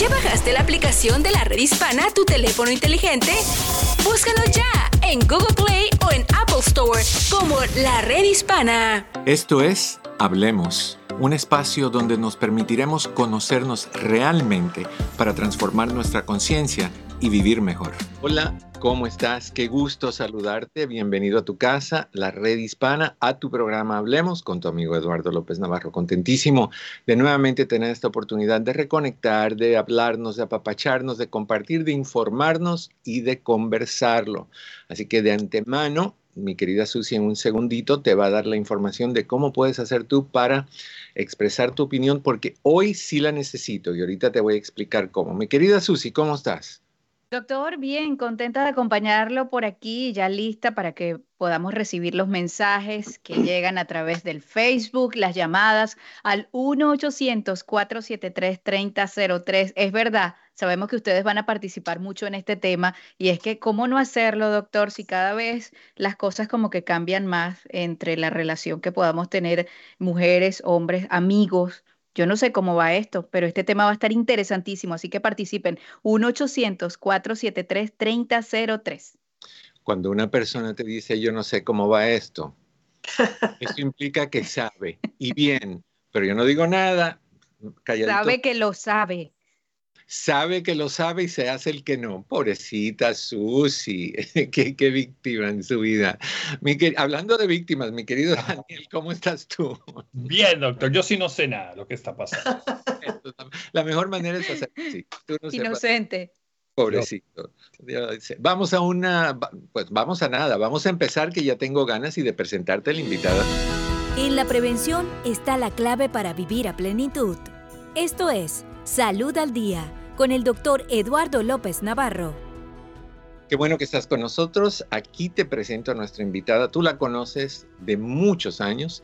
¿Ya bajaste la aplicación de la red hispana a tu teléfono inteligente? Búscanos ya en Google Play o en Apple Store como la red hispana. Esto es Hablemos, un espacio donde nos permitiremos conocernos realmente para transformar nuestra conciencia y vivir mejor. Hola, ¿cómo estás? Qué gusto saludarte. Bienvenido a tu casa, la red hispana, a tu programa Hablemos con tu amigo Eduardo López Navarro. Contentísimo de nuevamente tener esta oportunidad de reconectar, de hablarnos, de apapacharnos, de compartir, de informarnos y de conversarlo. Así que de antemano, mi querida Susi en un segundito te va a dar la información de cómo puedes hacer tú para expresar tu opinión, porque hoy sí la necesito y ahorita te voy a explicar cómo. Mi querida Susi, ¿cómo estás? Doctor, bien, contenta de acompañarlo por aquí, ya lista para que podamos recibir los mensajes que llegan a través del Facebook, las llamadas al 1-800-473-3003. Es verdad, sabemos que ustedes van a participar mucho en este tema y es que, ¿cómo no hacerlo, doctor, si cada vez las cosas como que cambian más entre la relación que podamos tener mujeres, hombres, amigos? Yo no sé cómo va esto, pero este tema va a estar interesantísimo, así que participen. 1-800-473-3003. Cuando una persona te dice yo no sé cómo va esto, eso implica que sabe y bien, pero yo no digo nada. Sabe que lo sabe sabe que lo sabe y se hace el que no. Pobrecita Susi, qué, qué víctima en su vida. hablando de víctimas, mi querido Daniel, ¿cómo estás tú? Bien, doctor, yo sí no sé nada de lo que está pasando. La mejor manera es hacer sí, Inocente. Pobrecito. Vamos a una, pues vamos a nada, vamos a empezar que ya tengo ganas y de presentarte la invitada. En la prevención está la clave para vivir a plenitud. Esto es Salud al Día con el doctor Eduardo López Navarro. Qué bueno que estás con nosotros. Aquí te presento a nuestra invitada. Tú la conoces de muchos años.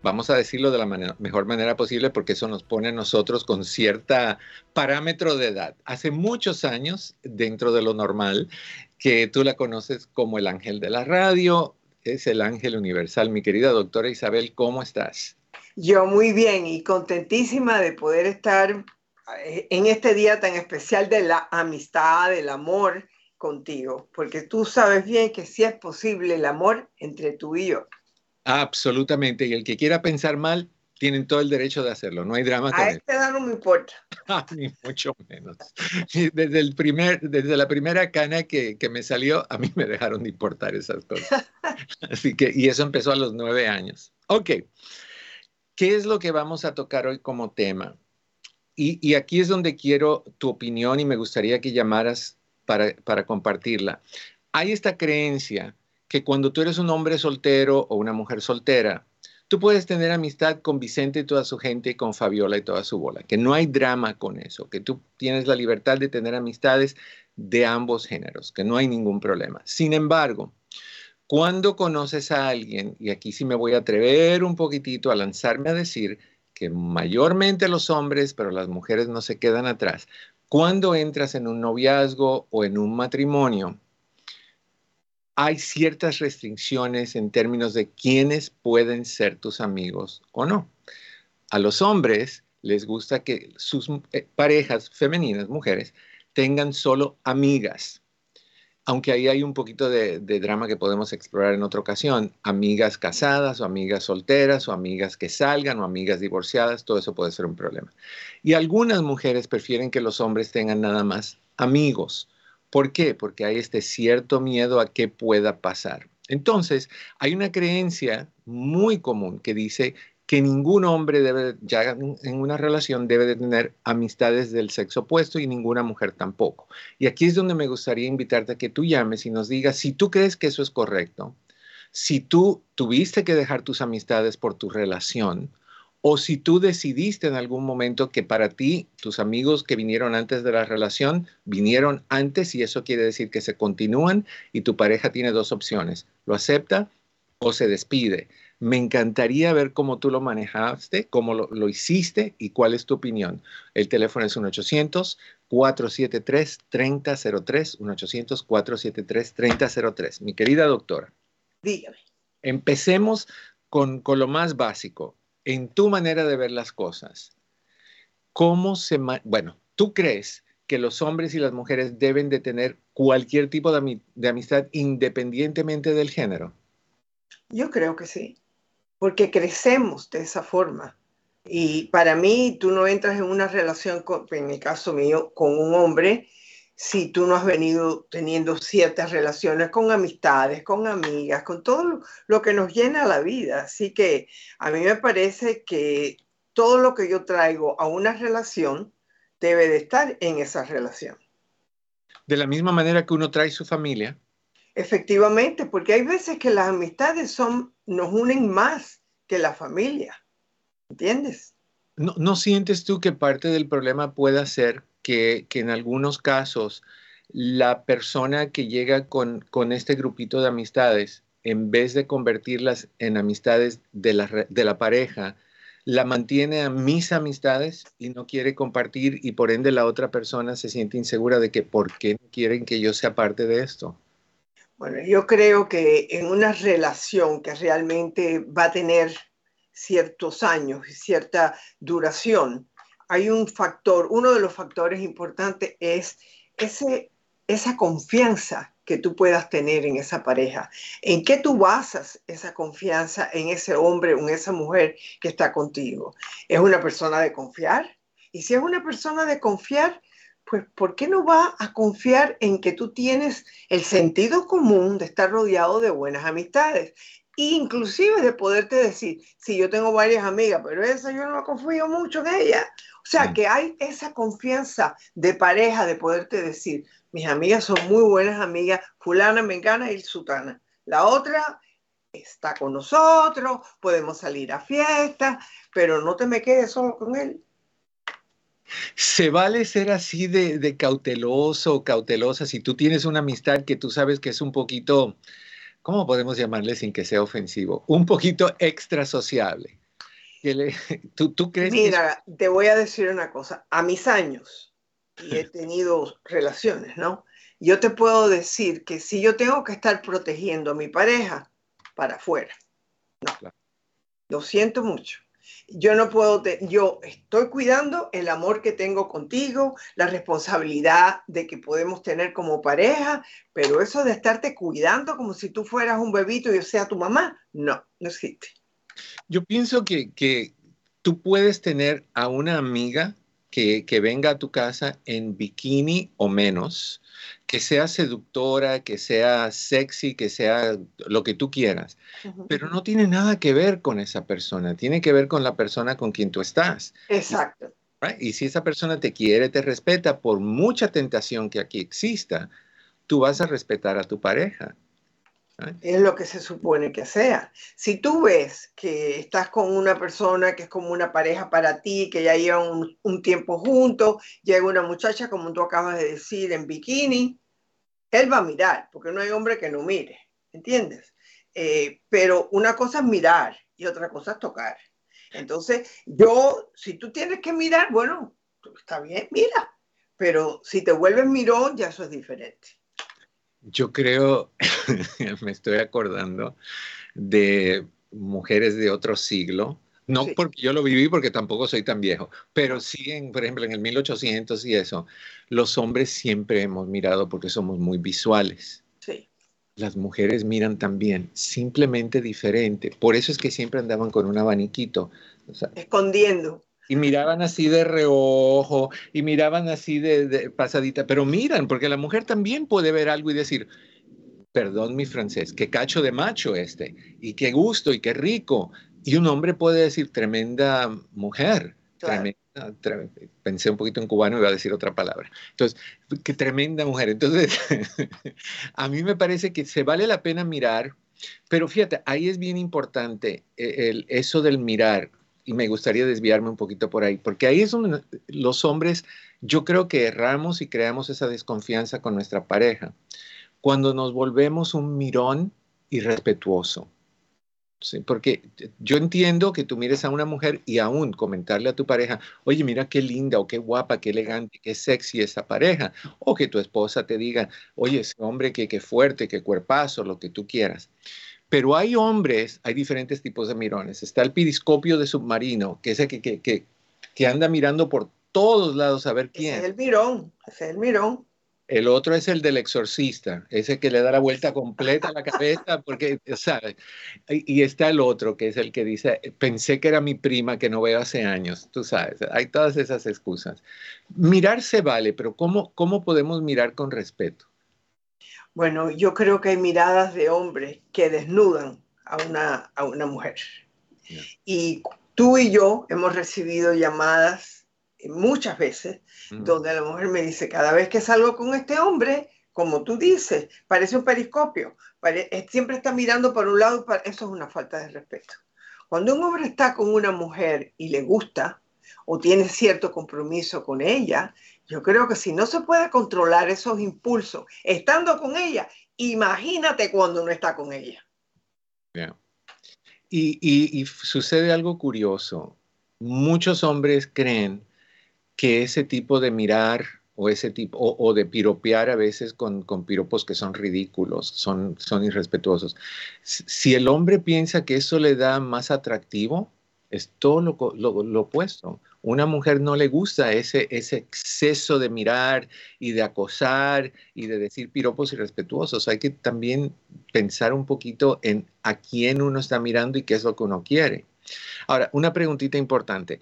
Vamos a decirlo de la mejor manera posible porque eso nos pone a nosotros con cierta parámetro de edad. Hace muchos años, dentro de lo normal, que tú la conoces como el ángel de la radio, es el ángel universal. Mi querida doctora Isabel, ¿cómo estás? Yo muy bien y contentísima de poder estar en este día tan especial de la amistad, del amor contigo, porque tú sabes bien que sí es posible el amor entre tú y yo. Absolutamente, y el que quiera pensar mal, tienen todo el derecho de hacerlo, no hay drama. A este edad no me importa. Ni mucho menos. Desde, el primer, desde la primera cana que, que, me salió, a mí me dejaron de importar esas cosas. Así que, y eso empezó a los nueve años. Ok, ¿qué es lo que vamos a tocar hoy como tema? Y, aquí es donde quiero tu opinión y me gustaría que llamaras para, para compartirla. Hay esta creencia que cuando tú eres un hombre soltero o una mujer soltera, tú puedes tener amistad con Vicente y toda su gente y con Fabiola y toda su bola, que no hay drama con eso, que tú tienes la libertad de tener amistades de ambos géneros, que no hay ningún problema. Sin embargo, cuando conoces a alguien, y aquí sí me voy a atrever un poquitito a lanzarme a decir que mayormente los hombres, pero las mujeres no se quedan atrás, cuando entras en un noviazgo o en un matrimonio, hay ciertas restricciones en términos de quiénes pueden ser tus amigos o no. A los hombres les gusta que sus eh, parejas femeninas, mujeres, tengan solo amigas aunque ahí hay un poquito de, drama que podemos explorar en otra ocasión, amigas casadas o amigas solteras o amigas que salgan o amigas divorciadas, todo eso puede ser un problema. Y algunas mujeres prefieren que los hombres tengan nada más amigos. ¿Por qué? Porque hay este cierto miedo a que pueda pasar. Entonces, hay una creencia muy común que dice que ningún hombre debe, ya en una relación, debe de tener amistades del sexo opuesto y ninguna mujer tampoco. Y aquí es donde me gustaría invitarte a que tú llames y nos digas si tú crees que eso es correcto, si tú tuviste que dejar tus amistades por tu relación, o si tú decidiste en algún momento que para ti tus amigos que vinieron antes de la relación vinieron antes y eso quiere decir que se continúan y tu pareja tiene dos opciones, lo acepta o se despide. Me encantaría ver cómo tú lo manejaste, cómo lo, hiciste y cuál es tu opinión. El teléfono es 1-800-473-3003, 1-800-473-3003. Mi querida doctora. Dígame. Empecemos con, con lo más básico. En tu manera de ver las cosas, ¿cómo se... Bueno, ¿Tú crees que los hombres y las mujeres deben de tener cualquier tipo de, de amistad independientemente del género? Yo creo que sí, porque crecemos de esa forma. Y para mí, tú no entras en una relación, con, en el caso mío, con un hombre si tú no has venido teniendo ciertas relaciones con amistades, con amigas, con todo lo que nos llena la vida. Así que a mí me parece que todo lo que yo traigo a una relación debe de estar en esa relación. De la misma manera que uno trae su familia. Efectivamente, porque hay veces que las amistades son, nos unen más que la familia. ¿Entiendes? ¿No, ¿No, sientes tú que parte del problema pueda ser que, en algunos casos la persona que llega con, con, este grupito de amistades, en vez de convertirlas en amistades de la, de la pareja, la mantiene a mis amistades y no quiere compartir y por ende la otra persona se siente insegura de que por qué quieren que yo sea parte de esto. Bueno, yo creo que en una relación que realmente va a tener ciertos años y cierta duración, hay un factor, uno de los factores importantes es ese, esa confianza que tú puedas tener en esa pareja. ¿En qué tú basas esa confianza en ese hombre o en esa mujer que está contigo? ¿Es una persona de confiar? Y si es una persona de confiar, pues ¿por qué no va a confiar en que tú tienes el sentido común de estar rodeado de buenas amistades? Inclusive de poderte decir, si yo tengo varias amigas, pero esa yo no confío mucho en ella, o sea, mm. que hay esa confianza de pareja de poderte decir, mis amigas son muy buenas amigas, fulana, mengana y sutana. La otra está con nosotros, podemos salir a fiestas, pero no te me quedes solo con él. Se vale ser así de, de cauteloso o cautelosa si tú tienes una amistad que tú sabes que es un poquito, ¿cómo podemos llamarle sin que sea ofensivo? Un poquito extra sociable. ¿tú, crees Mira, te voy a decir una cosa. A mis años, y he tenido relaciones, ¿no? Yo te puedo decir que si yo tengo que estar protegiendo a mi pareja, para afuera. No. Lo siento mucho. Yo no puedo, yo estoy cuidando el amor que tengo contigo, la responsabilidad de que podemos tener como pareja, pero eso de estarte cuidando como si tú fueras un bebito y yo sea tu mamá, no, no existe. Yo pienso que, tú puedes tener a una amiga que, venga a tu casa en bikini o menos, que sea seductora, que sea sexy, que sea lo que tú quieras, pero no tiene nada que ver con esa persona, tiene que ver con la persona con quien tú estás. Exacto. Y si esa persona te quiere, te respeta, por mucha tentación que aquí exista, tú vas a respetar a tu pareja. Es lo que se supone que sea. Si tú ves que estás con una persona que es como una pareja para ti, que ya llevan un, tiempo juntos, llega una muchacha, como tú acabas de decir, en bikini, él va a mirar, porque no hay hombre que no mire, ¿entiendes? Eh, pero una cosa es mirar y otra cosa es tocar. Entonces, yo, si tú tienes que mirar, bueno, está bien, mira, pero si te vuelves mirón, ya eso es diferente. Yo creo, me estoy acordando de mujeres de otro siglo, no porque yo lo viví porque tampoco soy tan viejo, pero sí, en, por ejemplo, en el 1800 y eso, los hombres siempre hemos mirado porque somos muy visuales. Sí. Las mujeres miran también, simplemente diferente. Por eso es que siempre andaban con un abaniquito. Escondiendo y miraban así de reojo y miraban así de, pasadita, pero miran, porque la mujer también puede ver algo y decir, perdón mi francés, qué cacho de macho este, y qué gusto y qué rico. Y un hombre puede decir, tremenda mujer, tremenda, pensé un poquito en cubano y iba a decir otra palabra. Entonces, qué tremenda mujer. Entonces, a mí me parece que se vale la pena mirar, pero fíjate, ahí es bien importante eh, el, eso del mirar y me gustaría desviarme un poquito por ahí, porque ahí es donde los hombres, yo creo que erramos y creamos esa desconfianza con nuestra pareja, cuando nos volvemos un mirón irrespetuoso. ¿sí? Porque yo entiendo que tú mires a una mujer y aún comentarle a tu pareja, oye, mira qué linda o qué guapa, qué elegante, qué sexy esa pareja, o que tu esposa te diga, oye, ese hombre, qué, qué fuerte, qué cuerpazo, lo que tú quieras. Pero hay hombres, hay diferentes tipos de mirones. Está el periscopio de submarino, que es el que, que, que, anda mirando por todos lados a ver Ese quién. es el mirón, ese es el mirón. El otro es el del exorcista, ese que le da la vuelta completa a la cabeza, porque, ¿sabes? Y, y está el otro, que es el que dice, pensé que era mi prima que no veo hace años, tú sabes, hay todas esas excusas. Mirar se vale, pero ¿cómo, cómo podemos mirar con respeto? Bueno, yo creo que hay miradas de hombres que desnudan a una, a una mujer. Y tú y yo hemos recibido llamadas eh, muchas veces Mm. donde la mujer me dice, cada vez que salgo con este hombre, como tú dices, parece un periscopio, pare- eh, siempre está mirando para un lado, para- eso es una falta de respeto. Cuando un hombre está con una mujer y le gusta o tiene cierto compromiso con ella, yo creo que si no se puede controlar esos impulsos estando con ella, imagínate cuando no está con ella. Ya. Y, y- sucede algo curioso. Muchos hombres creen que ese tipo de mirar o ese tipo o, de piropear a veces con, con piropos que son ridículos, son, son irrespetuosos. Si el hombre piensa que eso le da más atractivo, es todo lo- lo opuesto. Una mujer no le gusta ese, exceso de mirar y de acosar y de decir piropos irrespetuosos. Hay que también pensar un poquito en a quién uno está mirando y qué es lo que uno quiere. Ahora, una preguntita importante.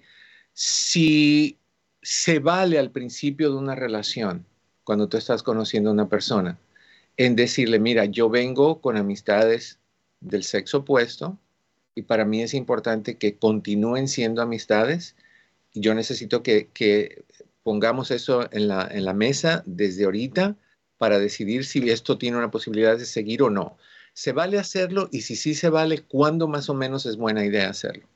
Si se vale al principio de una relación, cuando tú estás conociendo a una persona, en decirle, mira, yo vengo con amistades del sexo opuesto y para mí es importante que continúen siendo amistades yo necesito que, pongamos eso en la, en la mesa desde ahorita para decidir si esto tiene una posibilidad de seguir o no. ¿Se vale hacerlo? Y si sí se vale, ¿cuándo más o menos es buena idea hacerlo?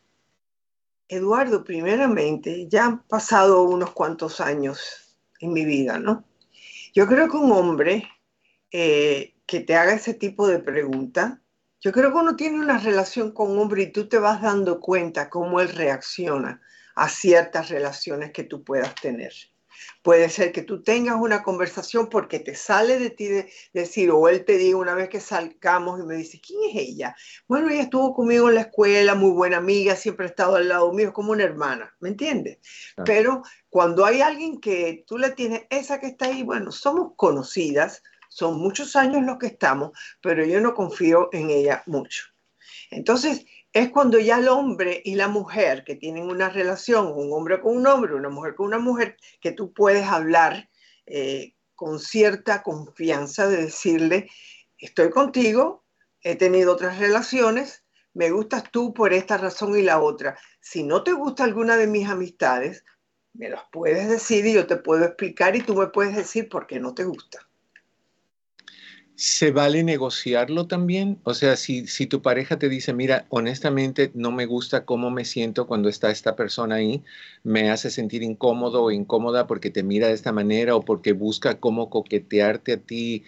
Eduardo, primeramente, ya han pasado unos cuantos años en mi vida, ¿no? Yo creo que un hombre eh, que te haga ese tipo de pregunta, yo creo que uno tiene una relación con un hombre y tú te vas dando cuenta cómo él reacciona a ciertas relaciones que tú puedas tener. Puede ser que tú tengas una conversación porque te sale de ti de decir, o él te diga una vez que salgamos y me dice, ¿quién es ella? Bueno, ella estuvo conmigo en la escuela, muy buena amiga, siempre ha estado al lado mío, es como una hermana, ¿me entiendes? Pero cuando hay alguien que tú le tienes, esa que está ahí, bueno, somos conocidas, son muchos años los que estamos, pero yo no confío en ella mucho. Entonces, es cuando ya el hombre y la mujer que tienen una relación, un hombre con un hombre, una mujer con una mujer, que tú puedes hablar eh, con cierta confianza de decirle, estoy contigo, he tenido otras relaciones, me gustas tú por esta razón y la otra. Si no te gusta alguna de mis amistades, me las puedes decir y yo te puedo explicar y tú me puedes decir por qué no te gusta. ¿Se vale negociarlo también? O sea, si, si tu pareja te dice, mira, honestamente no me gusta cómo me siento cuando está esta persona ahí, me hace sentir incómodo o incómoda porque te mira de esta manera o porque busca cómo coquetearte a ti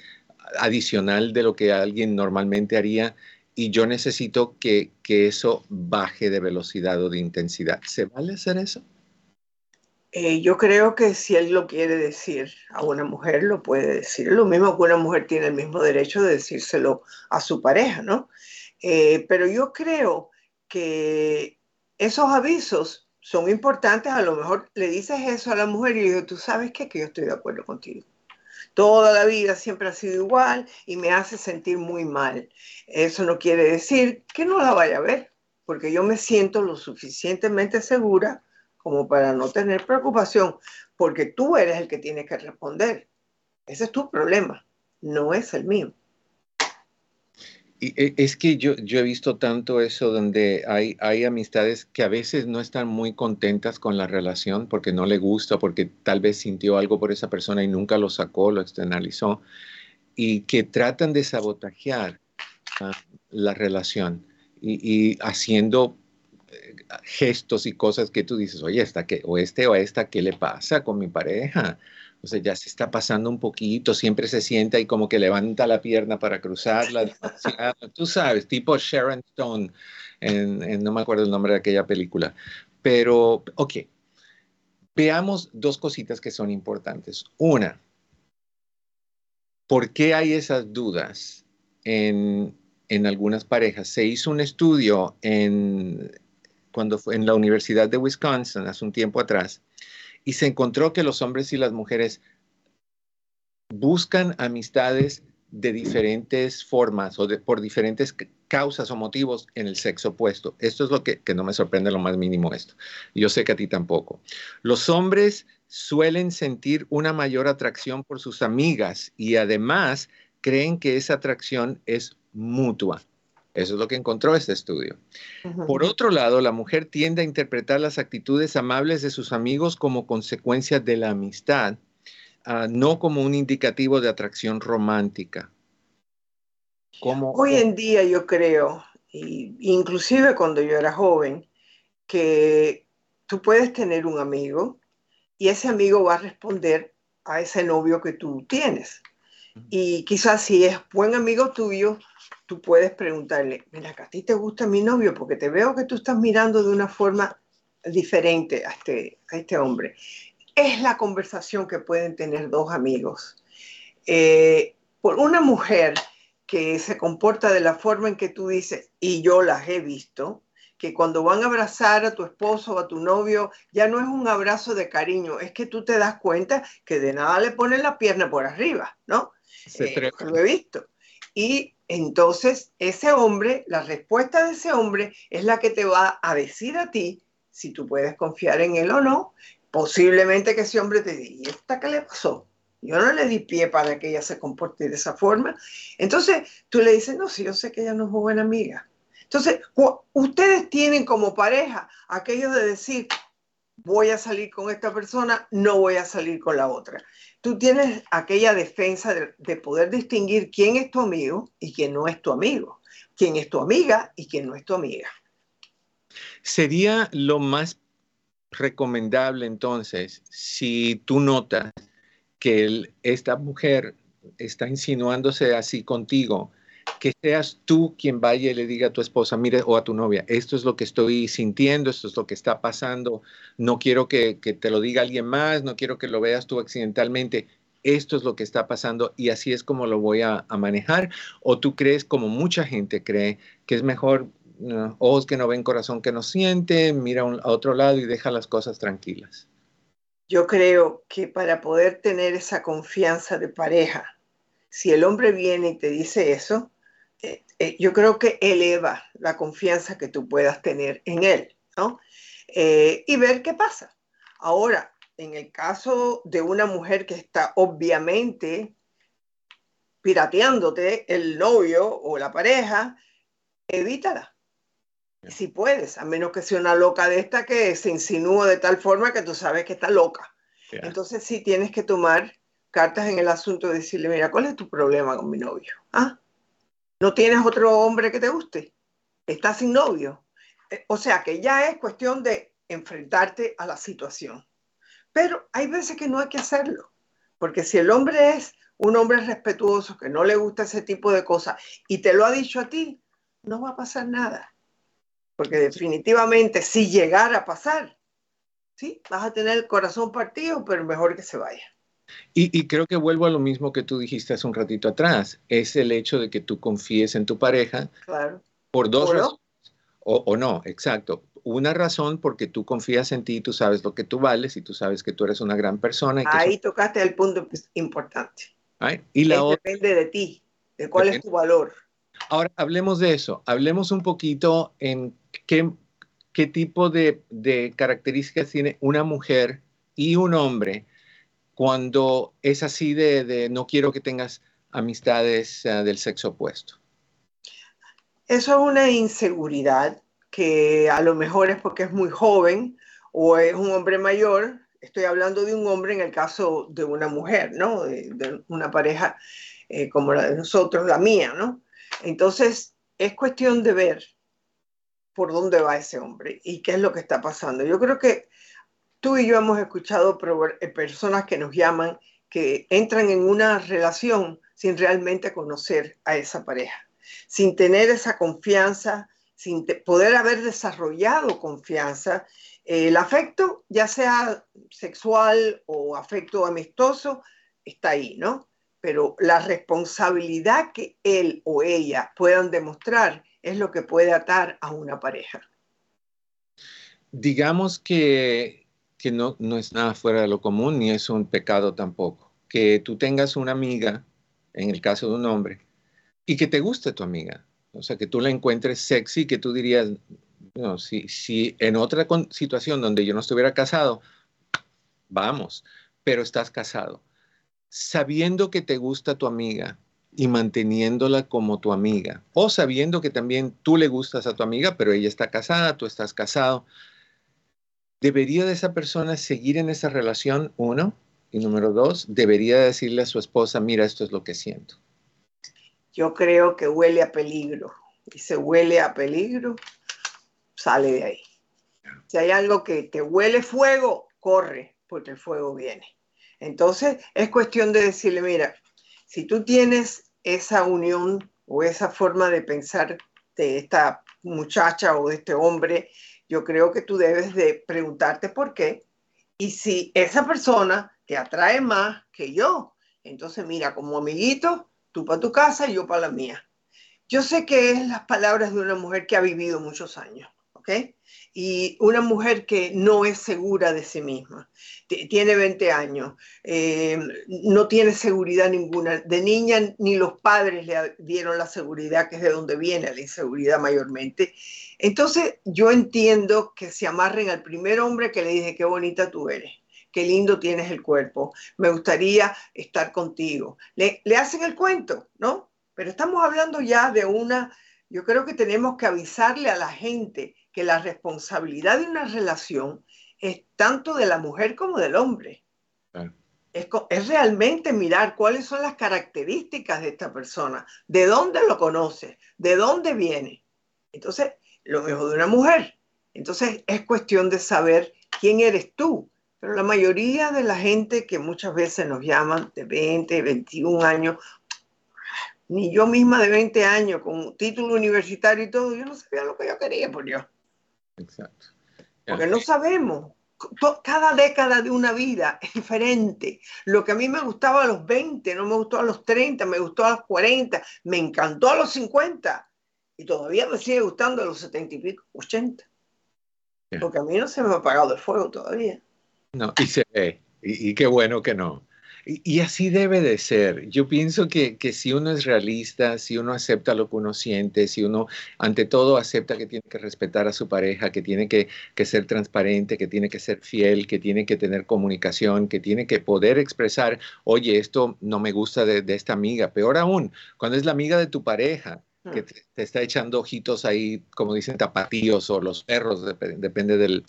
adicional de lo que alguien normalmente haría y yo necesito que, que eso baje de velocidad o de intensidad. ¿Se vale hacer eso? Eh, yo creo que si él lo quiere decir a una mujer, lo puede decir. Lo mismo que una mujer tiene el mismo derecho de decírselo a su pareja, ¿no? Eh, pero yo creo que esos avisos son importantes. A lo mejor le dices eso a la mujer y le digo, tú sabes qué? que yo estoy de acuerdo contigo. Toda la vida siempre ha sido igual y me hace sentir muy mal. Eso no quiere decir que no la vaya a ver, porque yo me siento lo suficientemente segura como para no tener preocupación, porque tú eres el que tiene que responder. Ese es tu problema, no es el mío. Y e- es que yo, yo he visto tanto eso donde hay, hay amistades que a veces no están muy contentas con la relación porque no le gusta, porque tal vez sintió algo por esa persona y nunca lo sacó, lo externalizó, y que tratan de sabotajear ah, la relación y, haciendo gestos y cosas que tú dices, oye, esta que, o este o esta, ¿qué le pasa con mi pareja? O sea, ya se está pasando un poquito, siempre se sienta y como que levanta la pierna para cruzarla. Tú sabes, tipo Sharon Stone, en, en- no me acuerdo el nombre de aquella película. Pero, ok, veamos dos cositas que son importantes. Una, ¿por qué hay esas dudas en, en algunas parejas? Se hizo un estudio en, cuando fue en la Universidad de Wisconsin hace un tiempo atrás y se encontró que los hombres y las mujeres buscan amistades de diferentes formas o por diferentes causas o motivos en el sexo opuesto. Esto es lo que, que no me sorprende lo más mínimo esto. Yo sé que a ti tampoco. Los hombres suelen sentir una mayor atracción por sus amigas y además creen que esa atracción es mutua. Eso es lo que encontró este estudio. Por otro lado, la mujer tiende a interpretar las actitudes amables de sus amigos como consecuencia de la amistad Ah, no como un indicativo de atracción romántica. Hoy en día yo creo, y inclusive cuando yo era joven, que tú puedes tener un amigo y ese amigo va a responder a ese novio que tú tienes. Y quizás si es buen amigo tuyo, tú puedes preguntarle, mira, a ti te gusta mi novio porque te veo que tú estás mirando de una forma diferente a este, a este hombre es la conversación que pueden tener dos amigos. Eh, por una mujer que se comporta de la forma en que tú dices, y yo las he visto, que cuando van a abrazar a tu esposo o a tu novio, ya no es un abrazo de cariño, es que tú te das cuenta que de nada le ponen la pierna por arriba, ¿no? Eh, lo he visto. Y entonces ese hombre, la respuesta de ese hombre es la que te va a decir a ti si tú puedes confiar en él o no, posiblemente que ese hombre te diga, ¿y esta qué le pasó? Yo no le di pie para que ella se comporte de esa forma. Entonces tú le dices, no, si yo sé que ella no es buena amiga. Entonces, ustedes tienen como pareja aquello de decir, voy a salir con esta persona, no voy a salir con la otra. Tú tienes aquella defensa de, de poder distinguir quién es tu amigo y quién no es tu amigo, quién es tu amiga y quién no es tu amiga. Sería lo más recomendable entonces, si tú notas que esta mujer está insinuándose así contigo, que seas tú quien vaya y le diga a tu esposa, mire, o a tu novia, esto es lo que estoy sintiendo, esto es lo que está pasando, no quiero que, te lo diga alguien más, no quiero que lo veas tú accidentalmente, esto es lo que está pasando y así es como lo voy a, manejar, o tú crees, como mucha gente cree, que es mejor ojos que no ven, corazón que no siente, mira a otro lado y deja las cosas tranquilas. Yo creo que para poder tener esa confianza de pareja, si el hombre viene y te dice eso, eh, eh, yo creo que eleva la confianza que tú puedas tener en él, ¿no? Eh, y ver qué pasa. Ahora, en el caso de una mujer que está obviamente pirateándote el novio o la pareja, evítala si puedes, a menos que sea una loca de esta que se insinúa de tal forma que tú sabes que está loca. Entonces sí tienes que tomar cartas en el asunto de decirle, mira, ¿cuál es tu problema con mi novio? ¿Ah? ¿No tienes otro hombre que te guste? ¿Estás sin novio? Eh, o sea que ya es cuestión de enfrentarte a la situación. Pero hay veces que no hay que hacerlo, porque si el hombre es un hombre respetuoso, que no le gusta ese tipo de cosas, y te lo ha dicho a ti, no va a pasar nada porque definitivamente si llegara a pasar, sí, vas a tener el corazón partido, pero mejor que se vaya. Y, creo que vuelvo a lo mismo que tú dijiste hace un ratito atrás, es el hecho de que tú confíes en tu pareja claro. por dos razones, o, no, exacto. Una razón porque tú confías en ti, tú sabes lo que tú vales y tú sabes que tú eres una gran persona. Ahí tocaste el punto importante. Y la Depende de ti, de cuál es tu valor. Ahora, hablemos de eso, hablemos un poquito en qué, qué tipo de, características tiene una mujer y un hombre cuando es así de, no quiero que tengas amistades eh, del sexo opuesto. Eso es una inseguridad que a lo mejor es porque es muy joven o es un hombre mayor. Estoy hablando de un hombre en el caso de una mujer, ¿no? De, una pareja eh, como la de nosotros, la mía, ¿no? Entonces, es cuestión de ver por dónde va ese hombre y qué es lo que está pasando. Yo creo que tú y yo hemos escuchado eh, personas que nos llaman que entran en una relación sin realmente conocer a esa pareja, sin tener esa confianza, sin poder haber desarrollado confianza. el afecto, ya sea sexual o afecto amistoso, está ahí, ¿no? Pero la responsabilidad que él o ella puedan demostrar es lo que puede atar a una pareja. Digamos que que no, no es nada fuera de lo común ni es un pecado tampoco. Que tú tengas una amiga, en el caso de un hombre, y que te guste tu amiga. O sea, que tú la encuentres sexy, que tú dirías, no, si, si en otra situación donde yo no estuviera casado, vamos, pero estás casado. Sabiendo que te gusta tu amiga y manteniéndola como tu amiga, o sabiendo que también tú le gustas a tu amiga, pero ella está casada, tú estás casado, ¿debería de esa persona seguir en esa relación? Uno. Y número dos, debería decirle a su esposa, mira, esto es lo que siento. Yo creo que huele a peligro. Y se huele a peligro, sale de ahí. Si hay algo que te huele fuego, corre, porque el fuego viene. Entonces, es cuestión de decirle, mira, si tú tienes esa unión o esa forma de pensar de esta muchacha o de este hombre yo creo que tú debes de preguntarte por qué. Y si esa persona te atrae más que yo, entonces mira, como amiguito, tú para tu casa y yo para la mía. Yo sé que es las palabras de una mujer que ha vivido muchos años, ¿ok? y una mujer que no es segura de sí misma, tiene 20 años, eh, no tiene seguridad ninguna. De niña ni los padres le dieron la seguridad, que es de donde viene la inseguridad mayormente. Entonces yo entiendo que se amarren al primer hombre que le dice, qué bonita tú eres qué lindo tienes el cuerpo, me gustaría estar contigo. Le, le, hacen el cuento, ¿no? Pero estamos hablando ya de una, yo creo que tenemos que avisarle a la gente que la responsabilidad de una relación es tanto de la mujer como del hombre. Es, es, realmente mirar cuáles son las características de esta persona, de dónde lo conoce, de dónde viene. Entonces, lo mejor de una mujer. Entonces, es cuestión de saber quién eres tú. Pero la mayoría de la gente que muchas veces nos llaman de 20, 21 años, ni yo misma de 20 años, con título universitario y todo, yo no sabía lo que yo quería por Dios. Exacto. Porque no sabemos. Cada década de una vida es diferente. Lo que a mí me gustaba a los 20, no me gustó a los 30, me gustó a los 40, me encantó a los 50 y todavía me sigue gustando a los 70 y pico, 80. Porque a mí no se me ha apagado el fuego todavía. No, y se ve, y qué bueno que no. Y, así debe de ser. Yo pienso que, si uno es realista, si uno acepta lo que uno siente, si uno ante todo acepta que tiene que respetar a su pareja, que tiene que, ser transparente, que tiene que ser fiel, que tiene que tener comunicación, que tiene que poder expresar, oye, esto no me gusta de, esta amiga. Peor aún, cuando es la amiga de tu pareja, que mm. te, está echando ojitos ahí, como dicen, tapatíos o los perros, depende del,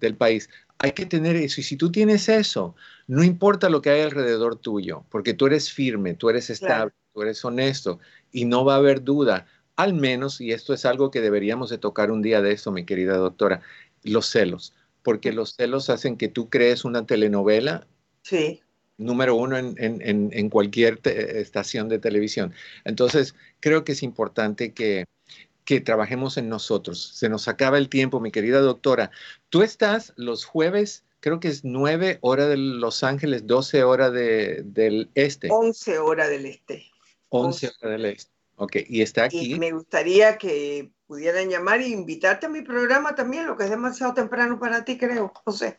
del país. Hay que tener eso. Y si tú tienes eso, no importa lo que hay alrededor tuyo, porque tú eres firme, tú eres estable, tú eres honesto y no va a haber duda. Al menos, y esto es algo que deberíamos de tocar un día de esto, mi querida doctora, los celos, porque los celos hacen que tú crees una telenovela. Sí. Número uno en, en, en cualquier estación de televisión. Entonces, creo que es importante que, que trabajemos en nosotros. Se nos acaba el tiempo, mi querida doctora. Tú estás los jueves, creo que es 9 horas de Los Ángeles, 12 horas del este. 11 horas del este. 11 horas del este. Ok, y está aquí. Y me gustaría que pudieran llamar e invitarte a mi programa también, lo que es demasiado temprano para ti, creo, José.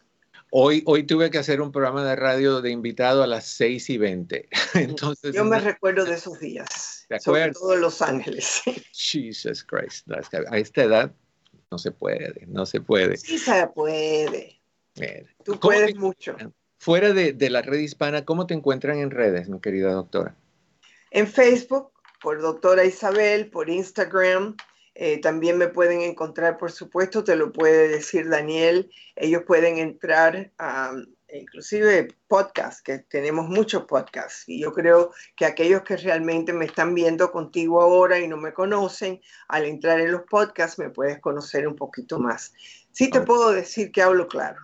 Hoy, hoy tuve que hacer un programa de radio de invitado a las 6 y 20. Entonces, Yo me recuerdo de esos días, sobre todo en Los Ángeles. Jesus Christ, a esta edad no se puede, no se puede. Sí se puede. Tú puedes mucho. Fuera de, de, la red hispana, ¿cómo te encuentran en redes, mi querida doctora? En Facebook, por doctora Isabel, por Instagram, eh, también me pueden encontrar, por supuesto, te lo puede decir Daniel. Ellos pueden entrar a inclusive podcast, que tenemos muchos podcasts. Y yo creo que aquellos que realmente me están viendo contigo ahora y no me conocen, al entrar en los podcasts me puedes conocer un poquito más. Sí te puedo decir que hablo claro.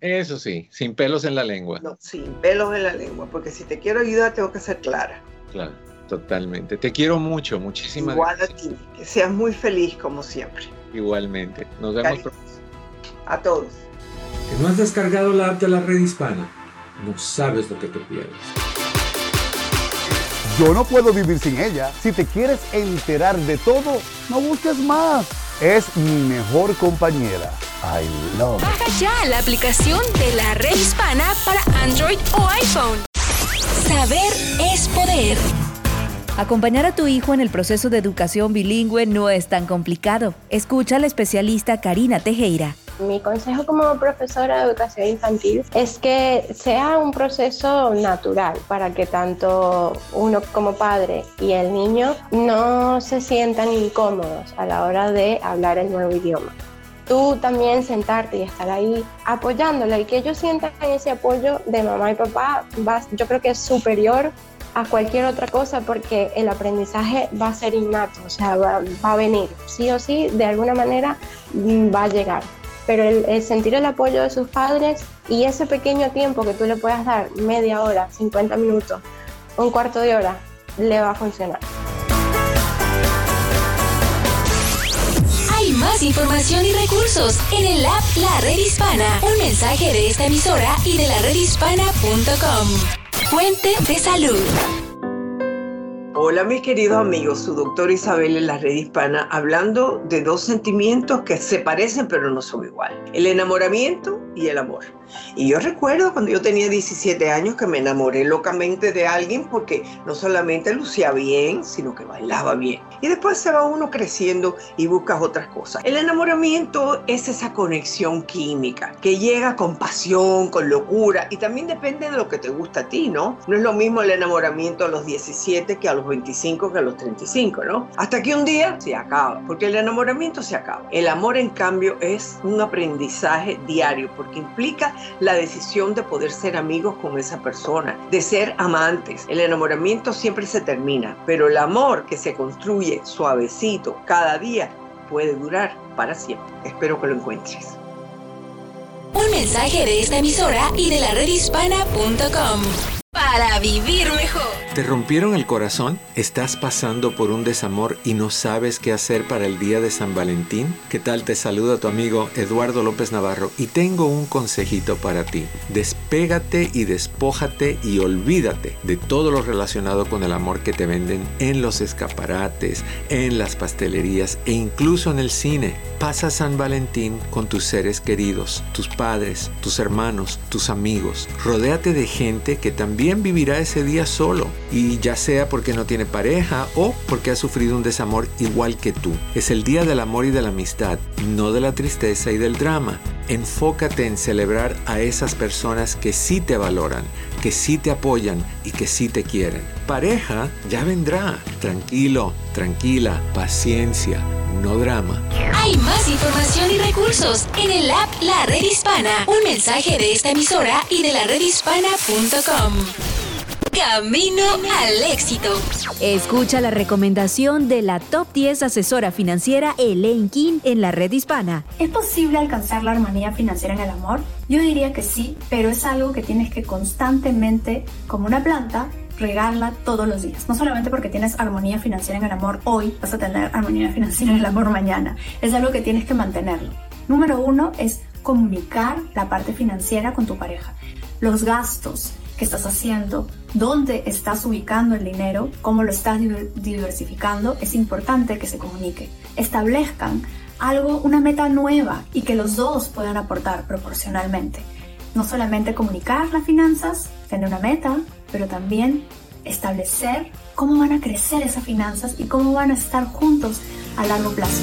Eso sí, sin pelos en la lengua. No, sin pelos en la lengua, porque si te quiero ayudar tengo que ser clara. Claro. Totalmente. Te quiero mucho, muchísimas Igual a ti. Que seas muy feliz como siempre. Igualmente. Nos vemos pronto. A todos. Que no has descargado la app de la red hispana. No sabes lo que te pierdes. Yo no puedo vivir sin ella. Si te quieres enterar de todo, no busques más. Es mi mejor compañera I love. Baja ya la aplicación de la red hispana para Android o iPhone. Saber es poder. Acompañar a tu hijo en el proceso de educación bilingüe no es tan complicado. Escucha a la especialista Karina Tejera. Mi consejo como profesora de educación infantil es que sea un proceso natural para que tanto uno como padre y el niño no se sientan incómodos a la hora de hablar el nuevo idioma. Tú también sentarte y estar ahí apoyándole y que ellos sientan ese apoyo de mamá y papá, yo creo que es superior a cualquier otra cosa porque el aprendizaje va a ser innato, o sea, va, a venir, sí o sí, de alguna manera mm, va a llegar pero el, sentir el apoyo de sus padres y ese pequeño tiempo que tú le puedas dar, media hora, 50 minutos, un cuarto de hora, le va a funcionar. Hay más información y recursos en el app La Red Hispana. Un mensaje de esta emisora y de la redhispana.com. Fuente de salud. Hola mis queridos amigos, su doctor Isabel en la red hispana, hablando de dos sentimientos que se parecen pero no son igual, el enamoramiento y el amor. Y yo recuerdo cuando yo tenía 17 años que me enamoré locamente de alguien porque no solamente lucía bien, sino que bailaba bien. Y después se va uno creciendo y buscas otras cosas. El enamoramiento es esa conexión química que llega con pasión, con locura y también depende de lo que te gusta a ti, ¿no? No es lo mismo el enamoramiento a los 17 que a los 25 que a los 35, ¿no? Hasta que un día se acaba, porque el enamoramiento se acaba. El amor, en cambio, es un aprendizaje diario porque implica la decisión de poder ser amigos con esa persona, de ser amantes. El enamoramiento siempre se termina, pero el amor que se construye suavecito cada día puede durar para siempre. Espero que lo encuentres. Un mensaje de esta emisora y de la redhispana.com para vivir mejor. ¿Te rompieron el corazón? ¿Estás pasando por un desamor y no sabes qué hacer para el día de San Valentín? ¿Qué tal? Te saluda tu amigo Eduardo López Navarro y tengo un consejito para ti. Despégate y despójate y olvídate de todo lo relacionado con el amor que te venden en los escaparates, en las pastelerías e incluso en el cine. Pasa San Valentín con tus seres queridos, tus padres, tus hermanos, tus amigos. Rodéate de gente que también vivirá ese día solo y ya sea porque no tiene pareja o porque ha sufrido un desamor igual que tú. Es el día del amor y de la amistad, no de la tristeza y del drama. Enfócate en celebrar a esas personas que sí te valoran, que sí te apoyan y que sí te quieren. Pareja ya vendrá. Tranquilo, tranquila, paciencia, no drama. Hay más información y recursos en el app La Red Hispana. Un mensaje de esta emisora y de la redhispana.com. Camino al éxito. Escucha la recomendación de la top 10 asesora financiera Elaine King en la red hispana. ¿Es posible alcanzar la armonía financiera en el amor? Yo diría que sí, pero es algo que tienes que constantemente, como una planta, regarla todos los días. No solamente porque tienes armonía financiera en el amor hoy, vas a tener armonía financiera en el amor mañana. Es algo que tienes que mantenerlo. Número uno es comunicar la parte financiera con tu pareja. Los gastos, qué estás haciendo, dónde estás ubicando el dinero, cómo lo estás diversificando, es importante que se comunique. Establezcan algo, una meta nueva y que los dos puedan aportar proporcionalmente. No solamente comunicar las finanzas, tener una meta, pero también establecer cómo van a crecer esas finanzas y cómo van a estar juntos a largo plazo.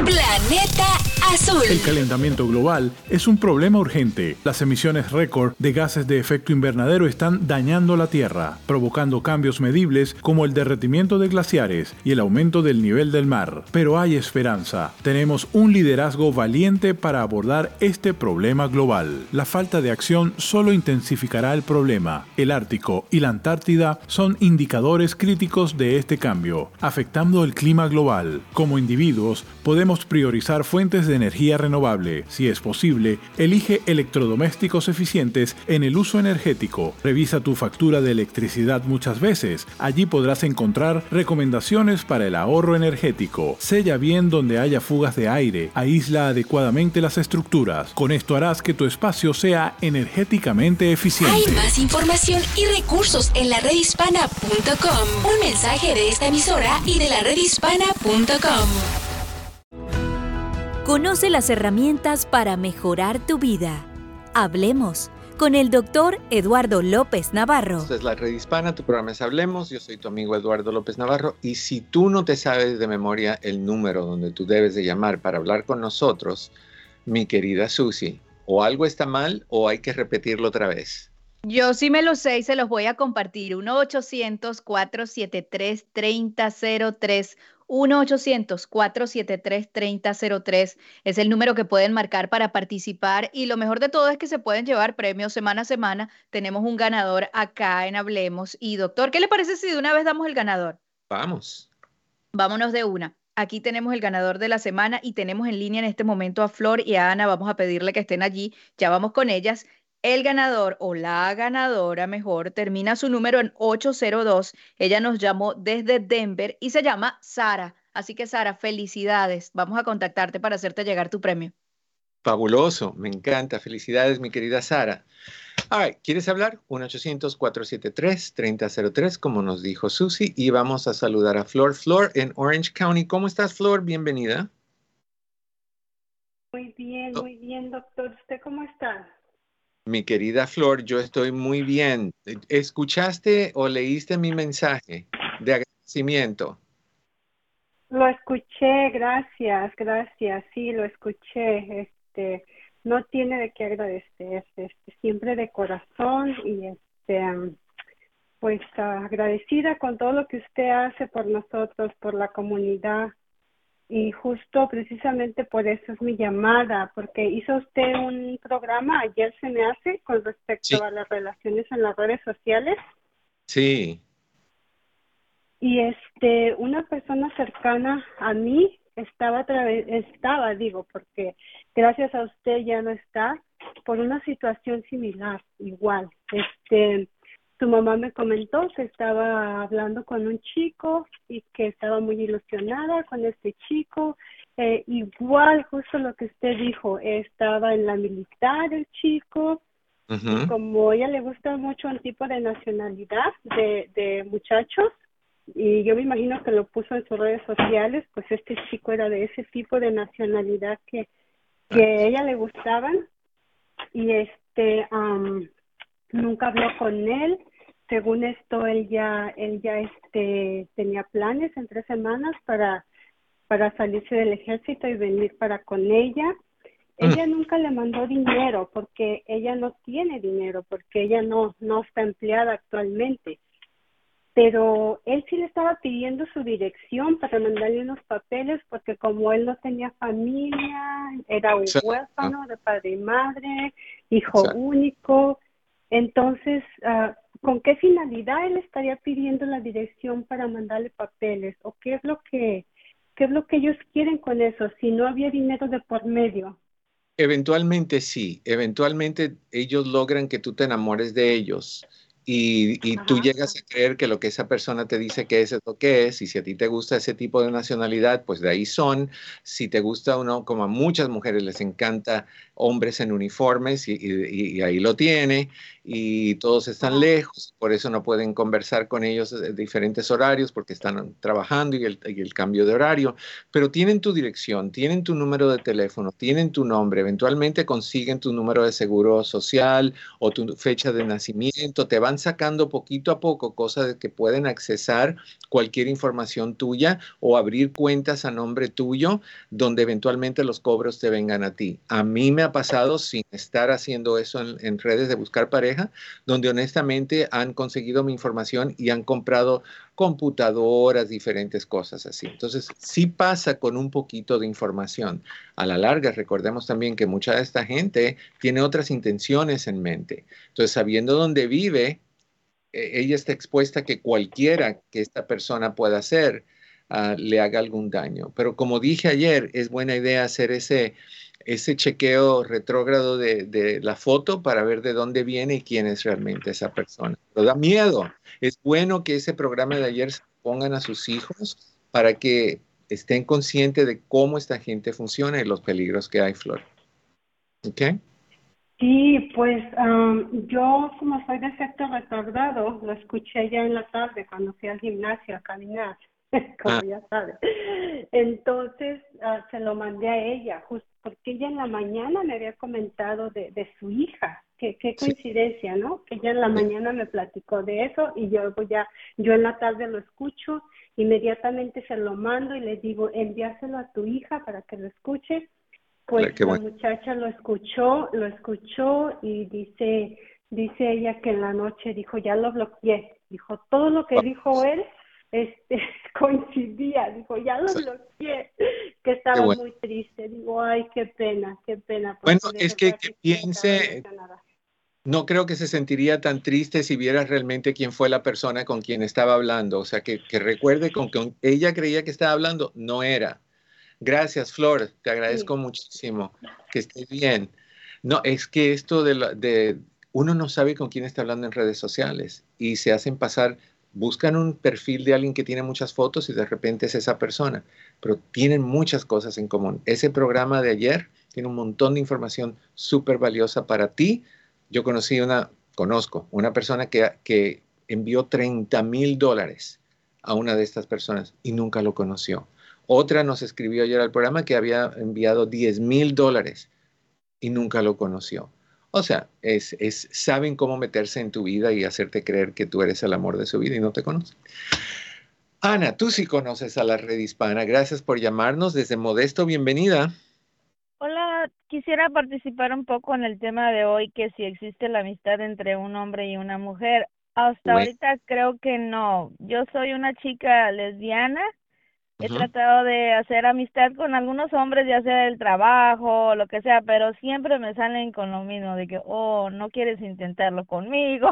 Planeta Azul. El calentamiento global es un problema urgente. Las emisiones récord de gases de efecto invernadero están dañando la Tierra, provocando cambios medibles como el derretimiento de glaciares y el aumento del nivel del mar. Pero hay esperanza. Tenemos un liderazgo valiente para abordar este problema global. La falta de acción solo intensificará el problema. El Ártico y la Antártida son indicadores críticos de este cambio, afectando el clima global. Como individuos, podemos podemos priorizar fuentes de energía renovable. Si es posible, elige electrodomésticos eficientes en el uso energético. Revisa tu factura de electricidad muchas veces. Allí podrás encontrar recomendaciones para el ahorro energético. Sella bien donde haya fugas de aire. Aísla adecuadamente las estructuras. Con esto harás que tu espacio sea energéticamente eficiente. Hay más información y recursos en la redhispana.com. Un mensaje de esta emisora y de la redhispana.com. Conoce las herramientas para mejorar tu vida. Hablemos con el doctor Eduardo López Navarro. Esta es la Red Hispana, tu programa es Hablemos, yo soy tu amigo Eduardo López Navarro y si tú no te sabes de memoria el número donde tú debes de llamar para hablar con nosotros, mi querida Susi, o algo está mal o hay que repetirlo otra vez. Yo sí me lo sé y se los voy a compartir. 1-800-473-3003. 1-800-473-3003 es el número que pueden marcar para participar y lo mejor de todo es que se pueden llevar premios semana a semana. Tenemos un ganador acá en Hablemos. Y doctor, ¿qué le parece si de una vez damos el ganador? Vamos. Vámonos de una. Aquí tenemos el ganador de la semana y tenemos en línea en este momento a Flor y a Ana. Vamos a pedirle que estén allí. Ya vamos con ellas. El ganador o la ganadora mejor termina su número en 802. Ella nos llamó desde Denver y se llama Sara. Así que Sara, felicidades. Vamos a contactarte para hacerte llegar tu premio. Fabuloso, me encanta. Felicidades, mi querida Sara. All ¿quieres hablar? 1-800-473-3003, como nos dijo Susi, y vamos a saludar a Flor. Flor en Orange County. ¿Cómo estás, Flor? Bienvenida. Muy bien, muy bien, doctor. ¿Usted cómo está? Mi querida Flor, yo estoy muy bien. ¿Escuchaste o leíste mi mensaje de agradecimiento? Lo escuché, gracias, gracias. Sí, lo escuché. Este, no tiene de qué agradecer, este, siempre de corazón y este, pues agradecida con todo lo que usted hace por nosotros, por la comunidad. Y justo precisamente por eso es mi llamada, porque hizo usted un programa, ayer se me hace, con respecto a las relaciones en las redes sociales. Sí. Y este, una persona cercana a mí estaba, estaba, digo, porque gracias a usted ya no está, por una situación similar, igual. Este, su mamá me comentó que estaba hablando con un chico y que estaba muy ilusionada con este chico. Eh, igual, justo lo que usted dijo, estaba en la militar el chico. y como a ella le gusta mucho un tipo de nacionalidad de, de muchachos, y yo me imagino que lo puso en sus redes sociales, pues este chico era de ese tipo de nacionalidad que, que a ella le gustaban. Y este, nunca habló con él según esto él ya él ya este tenía planes en tres semanas para para salirse del ejército y venir para con ella. Ella nunca le mandó dinero porque ella no tiene dinero porque ella no no está empleada actualmente. Pero él sí le estaba pidiendo su dirección para mandarle unos papeles porque como él no tenía familia era un huérfano de padre y madre hijo único. Entonces uh, ¿con qué finalidad él estaría pidiendo la dirección para mandarle papeles? ¿O qué es lo que, qué es lo que ellos quieren con eso si no había dinero de por medio? Eventualmente sí, eventualmente ellos logran que tú te enamores de ellos y, y tú llegas a creer que lo que esa persona te dice que es, es lo que es, y si a ti te gusta ese tipo de nacionalidad, pues de ahí son. Si te gusta uno, como a muchas mujeres les encanta hombres en uniformes, y, y ahí lo tiene y todos están lejos, por eso no pueden conversar con ellos de diferentes horarios porque están trabajando y el, cambio de horario, pero tienen tu dirección, tienen tu número de teléfono, tienen tu nombre, eventualmente consiguen tu número de seguro social o tu fecha de nacimiento, te van sacando poquito a poco cosas de que pueden accesar cualquier información tuya o abrir cuentas a nombre tuyo donde eventualmente los cobros te vengan a ti. A mí me ha pasado sin estar haciendo eso en, en redes de buscar pareja donde honestamente han conseguido mi información y han comprado computadoras, diferentes cosas así. Entonces, sí pasa con un poquito de información. A la larga, recordemos también que mucha de esta gente tiene otras intenciones en mente. Entonces, sabiendo dónde vive, e, ella está expuesta a que cualquiera que esta persona pueda hacer, ah, le haga algún daño. Pero como dije ayer, es buena idea hacer ese, ese chequeo retrógrado de, de, la foto para ver de dónde viene y quién es realmente esa persona. Pero da miedo. Es bueno que ese programa de ayer se pongan a sus hijos para que estén conscientes de cómo esta gente funciona y los peligros que hay, Flor. ¿Ok? Sí, pues yo como soy de efecto retardado, lo escuché ya en la tarde cuando fui al gimnasio a caminar, como ah. ya sabes. Entonces ah, se lo mandé a ella, justo porque ella en la mañana me había comentado de, de su hija. Qué, qué coincidencia, ¿no? Que ella en la mañana me platicó de eso y yo ya, yo en la tarde lo escucho, inmediatamente se lo mando y le digo, envíaselo a tu hija para que lo escuche pues la muchacha lo escuchó, lo escuchó y dice, dice ella que en la noche dijo, ya lo bloqueé. Dijo, todo lo que dijo él este, coincidía. Dijo, ya lo bloqueé. Que estaba muy triste. Digo, ay, qué pena, qué pena. Bueno, es que, que piense, no creo que se sentiría tan triste si viera realmente quién fue la persona con quien estaba hablando. O sea, que, que recuerde con que ella creía que estaba hablando, no era. Gracias, Flor. Te agradezco muchísimo. Que estés bien. No, es que esto de, de, uno no sabe con quién está hablando en redes sociales y se hacen pasar, buscan un perfil de alguien que tiene muchas fotos y de repente es esa persona, pero tienen muchas cosas en común. Ese programa de ayer tiene un montón de información súper valiosa para ti. Yo conocí una, conozco una persona que, que envió 30 mil dólares a una de estas personas y nunca lo conoció. Otra nos escribió ayer al programa que había enviado 10 mil dólares y nunca lo conoció. O sea, es, es, saben cómo meterse en tu vida y hacerte creer que tú eres el amor de su vida y no te conocen. Ana, tú sí conoces a la red hispana. Gracias por llamarnos desde Modesto. Bienvenida. Hola, quisiera participar un poco en el tema de hoy, que si existe la amistad entre un hombre y una mujer. Hasta ahorita creo que no. Yo soy una chica lesbiana He tratado de hacer amistad con algunos hombres, ya sea del trabajo lo que sea, pero siempre me salen con lo mismo, de que, oh, no quieres intentarlo conmigo.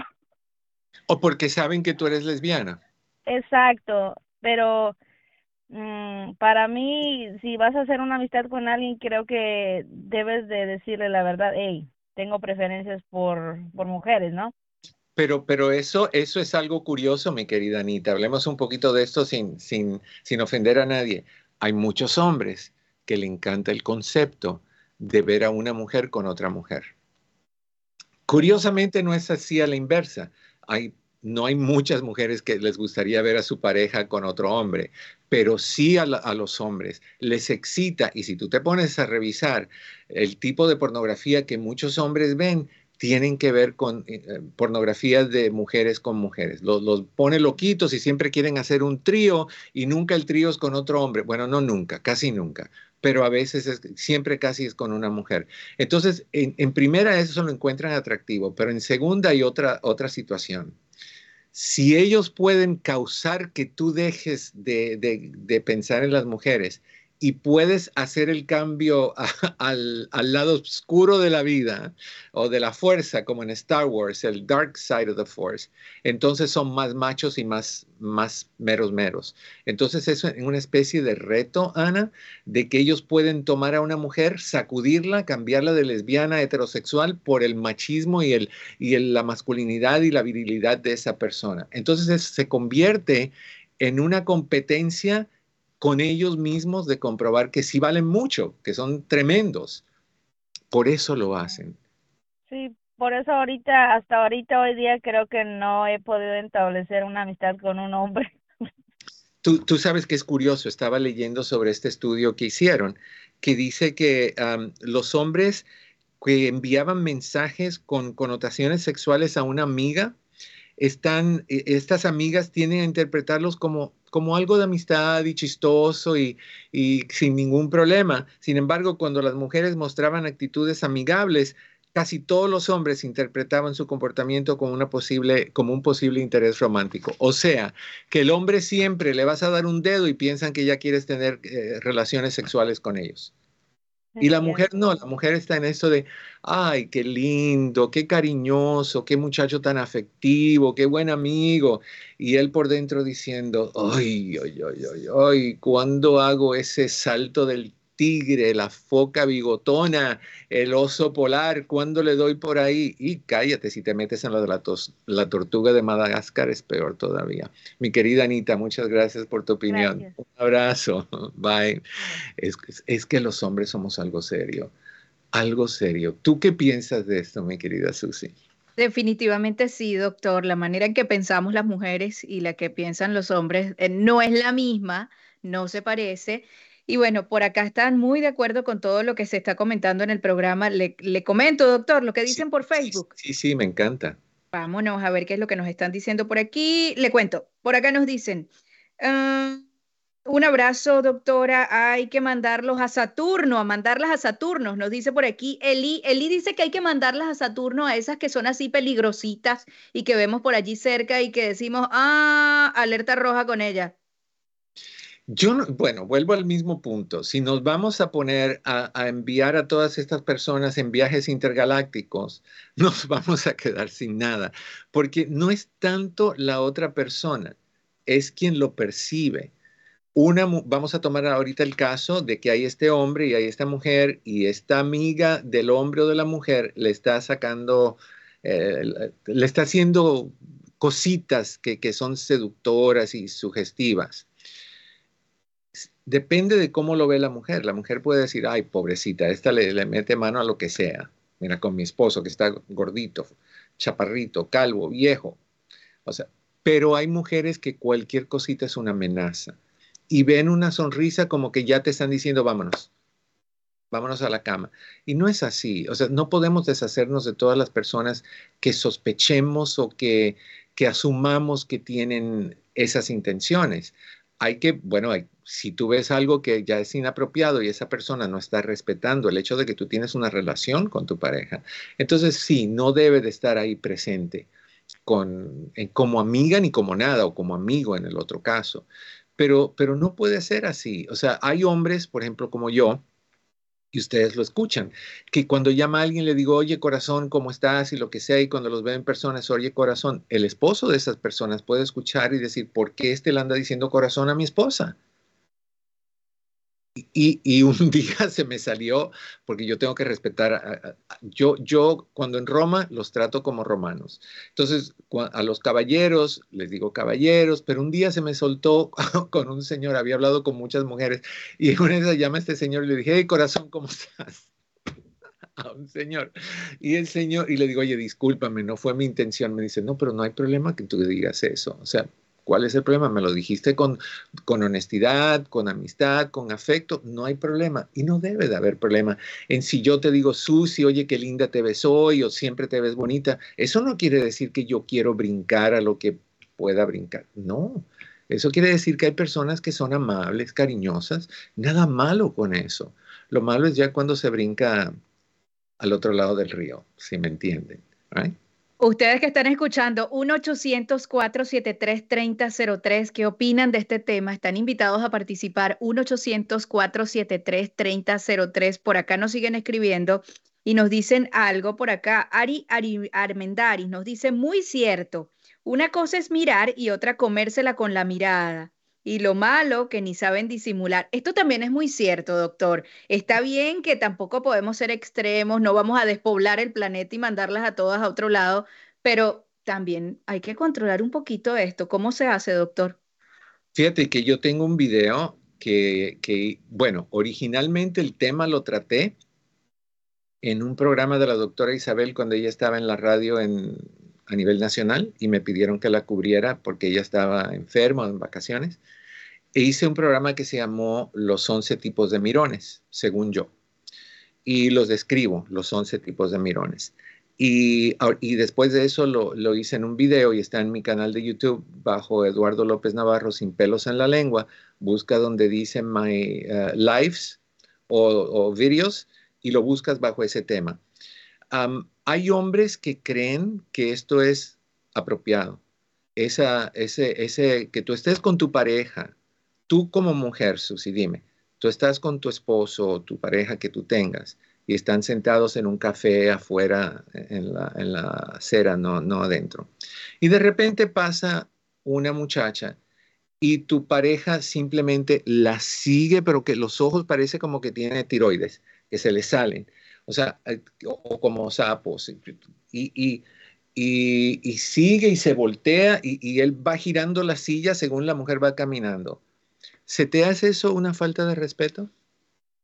O porque saben que tú eres lesbiana. Exacto, pero mm, para mí, si vas a hacer una amistad con alguien, creo que debes de decirle la verdad, hey, tengo preferencias por, por mujeres, ¿no? Pero, pero eso, eso es algo curioso, mi querida Anita. Hablemos un poquito de esto sin, sin, sin ofender a nadie. Hay muchos hombres que le encanta el concepto de ver a una mujer con otra mujer. Curiosamente no es así a la inversa. Hay, no hay muchas mujeres que les gustaría ver a su pareja con otro hombre, pero sí a, a, los hombres les excita. Y si tú te pones a revisar el tipo de pornografía que muchos hombres ven, tienen que ver con eh, eh, pornografías de mujeres con mujeres. Los, los, pone loquitos y siempre quieren hacer un trío y nunca el trío es con otro hombre. Bueno, no nunca, casi nunca, pero a veces es, siempre casi es con una mujer. Entonces, en, en, primera eso lo encuentran atractivo, pero en segunda hay otra, otra situación. Si ellos pueden causar que tú dejes de, de, de pensar en las mujeres y puedes hacer el cambio al, al, lado oscuro de la vida o de la fuerza, como en Star Wars, el dark side of the force, entonces son más machos y más, más meros meros. Entonces es una especie de reto, Ana, de que ellos pueden tomar a una mujer, sacudirla, cambiarla de lesbiana heterosexual por el machismo y, el, y el, la masculinidad y la virilidad de esa persona. Entonces se convierte en una competencia con ellos mismos de comprobar que sí valen mucho, que son tremendos. Por eso lo hacen. Sí, por eso ahorita, hasta ahorita hoy día creo que no he podido establecer una amistad con un hombre. Tú, tú sabes que es curioso, estaba leyendo sobre este estudio que hicieron, que dice que los hombres que enviaban mensajes con connotaciones sexuales a una amiga, están, e, estas amigas tienen a interpretarlos como como algo de amistad y chistoso y, y, sin ningún problema. Sin embargo, cuando las mujeres mostraban actitudes amigables, casi todos los hombres interpretaban su comportamiento como, una posible, como un posible interés romántico. O sea, que el hombre siempre le vas a dar un dedo y piensan que ya quieres tener eh, relaciones sexuales con ellos. Y la mujer no, la mujer está en eso de, ay, qué lindo, qué cariñoso, qué muchacho tan afectivo, qué buen amigo. Y él por dentro diciendo, ay, ay, ay, ay, ay, ¿cuándo hago ese salto del tigre, la foca bigotona, el oso polar, ¿cuándo le doy por ahí? Y cállate, si te metes en lo de la, la tortuga de Madagascar es peor todavía. Mi querida Anita, muchas gracias por tu opinión. Un abrazo. Bye. Es, es que los hombres somos algo serio, algo serio. ¿Tú qué piensas de esto, mi querida Susi? Definitivamente sí, doctor. La manera en que pensamos las mujeres y la que piensan los hombres eh, no es la misma, no se parece. Y bueno, por acá están muy de acuerdo con todo lo que se está comentando en el programa. Le, comento, doctor, lo que dicen por Facebook. Sí, sí, me encanta. Vámonos a ver qué es lo que nos están diciendo por aquí. Le cuento, por acá nos dicen, ah, un abrazo, doctora, hay que mandarlos a Saturno, a mandarlas a Saturno, nos dice por aquí Eli. Eli dice que hay que mandarlas a Saturno, a esas que son así peligrositas y que vemos por allí cerca y que decimos, ah, alerta roja con ella. Yo, no, bueno, vuelvo al mismo punto. Si nos vamos a poner a, enviar a todas estas personas en viajes intergalácticos, nos vamos a quedar sin nada, porque no es tanto la otra persona, es quien lo percibe. Vamos a tomar ahorita el caso de que hay este hombre y hay esta mujer y esta amiga del hombre o de la mujer le está sacando, eh, le está haciendo cositas que, que son seductoras y sugestivas depende de cómo lo ve la mujer. La mujer puede decir, ay, pobrecita, esta le, mete mano a lo que sea. Mira, con mi esposo que está gordito, chaparrito, calvo, viejo. O sea, pero hay mujeres que cualquier cosita es una amenaza y ven una sonrisa como que ya te están diciendo, vámonos, vámonos a la cama. Y no es así. O sea, no podemos deshacernos de todas las personas que sospechemos o que, que asumamos que tienen esas intenciones hay que, bueno, si tú ves algo que ya es inapropiado y esa persona no está respetando el hecho de que tú tienes una relación con tu pareja, entonces sí, no debe de estar ahí presente con, como amiga ni como nada o como amigo en el otro caso. Pero, pero no puede ser así. O sea, hay hombres, por ejemplo, como yo, y ustedes lo escuchan, que cuando llama a alguien le digo, oye corazón, ¿cómo estás? y lo que sea, y cuando los ve en personas, oye corazón, el esposo de esas personas puede escuchar y decir, ¿por qué este le anda diciendo corazón a mi esposa? Y, un día se me salió, porque yo tengo que respetar, yo, yo cuando en Roma los trato como romanos. Entonces, a los caballeros les digo caballeros, pero un día se me soltó con un señor, había hablado con muchas mujeres, y una esas llama a este señor y le dije, hey corazón, ¿cómo estás? a un señor. Y el señor, y le digo, oye, discúlpame, no fue mi intención. Me dice, no, pero no hay problema que tú digas eso. O sea, ¿Cuál es el problema? Me lo dijiste con, con honestidad, con amistad, con afecto, no hay problema. Y no debe de haber problema. En si yo te digo, Susi, oye, qué linda te ves hoy, o siempre te ves bonita, eso no quiere decir que yo quiero brincar a lo que pueda brincar. No. Eso quiere decir que hay personas que son amables, cariñosas, nada malo con eso. Lo malo es ya cuando se brinca al otro lado del río, si me entienden. Right? Ustedes que están escuchando, 1-800-473-3003, ¿qué opinan de este tema? Están invitados a participar, 1-800-473-3003. Por acá nos siguen escribiendo y nos dicen algo por acá. Ari, Ari Armendaris nos dice, muy cierto, una cosa es mirar y otra comérsela con la mirada y lo malo que ni saben disimular. Esto también es muy cierto, doctor. Está bien que tampoco podemos ser extremos, no vamos a despoblar el planeta y mandarlas a todas a otro lado, pero también hay que controlar un poquito esto. ¿Cómo se hace, doctor? Fíjate que yo tengo un video que, que bueno, originalmente el tema lo traté en un programa de la doctora Isabel cuando ella estaba en la radio en, a nivel nacional y me pidieron que la cubriera porque ella estaba enferma en vacaciones. E hice un programa que se llamó Los 11 tipos de mirones, según yo. Y los describo, los 11 tipos de mirones. Y, y después de eso lo, lo, hice en un video y está en mi canal de YouTube bajo Eduardo López Navarro, sin pelos en la lengua. Busca donde dice My uh, Lives o, o Videos y lo buscas bajo ese tema hay hombres que creen que esto es apropiado. Esa, ese, ese, que tú estés con tu pareja, tú como mujer, Susi, dime, Tú estás con tu esposo o tu pareja que tú tengas y están sentados en un café afuera en la, en la acera, no, no adentro. Y de repente pasa una muchacha y tu pareja simplemente la sigue, pero que los ojos parece como que tiene tiroides, que se le salen, o sea, eh, o, como sapos. Y, y, y, sigue y se voltea y, y él va girando la silla según la mujer va caminando. ¿Se te hace eso una falta de respeto?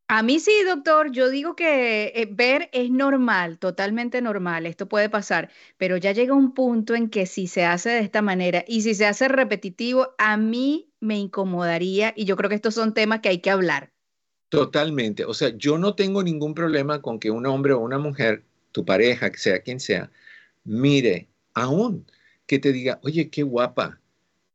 A mí sí, doctor, yo digo que eh, ver es normal, totalmente normal, esto puede pasar, pero ya llega un punto en que si se hace de esta manera y si se hace repetitivo, a mí me incomodaría y yo creo que estos son temas que hay que hablar. Totalmente, o sea, yo no tengo ningún problema con que un hombre o una mujer, tu pareja, que sea quien sea, mire, aún que te diga, oye, qué guapa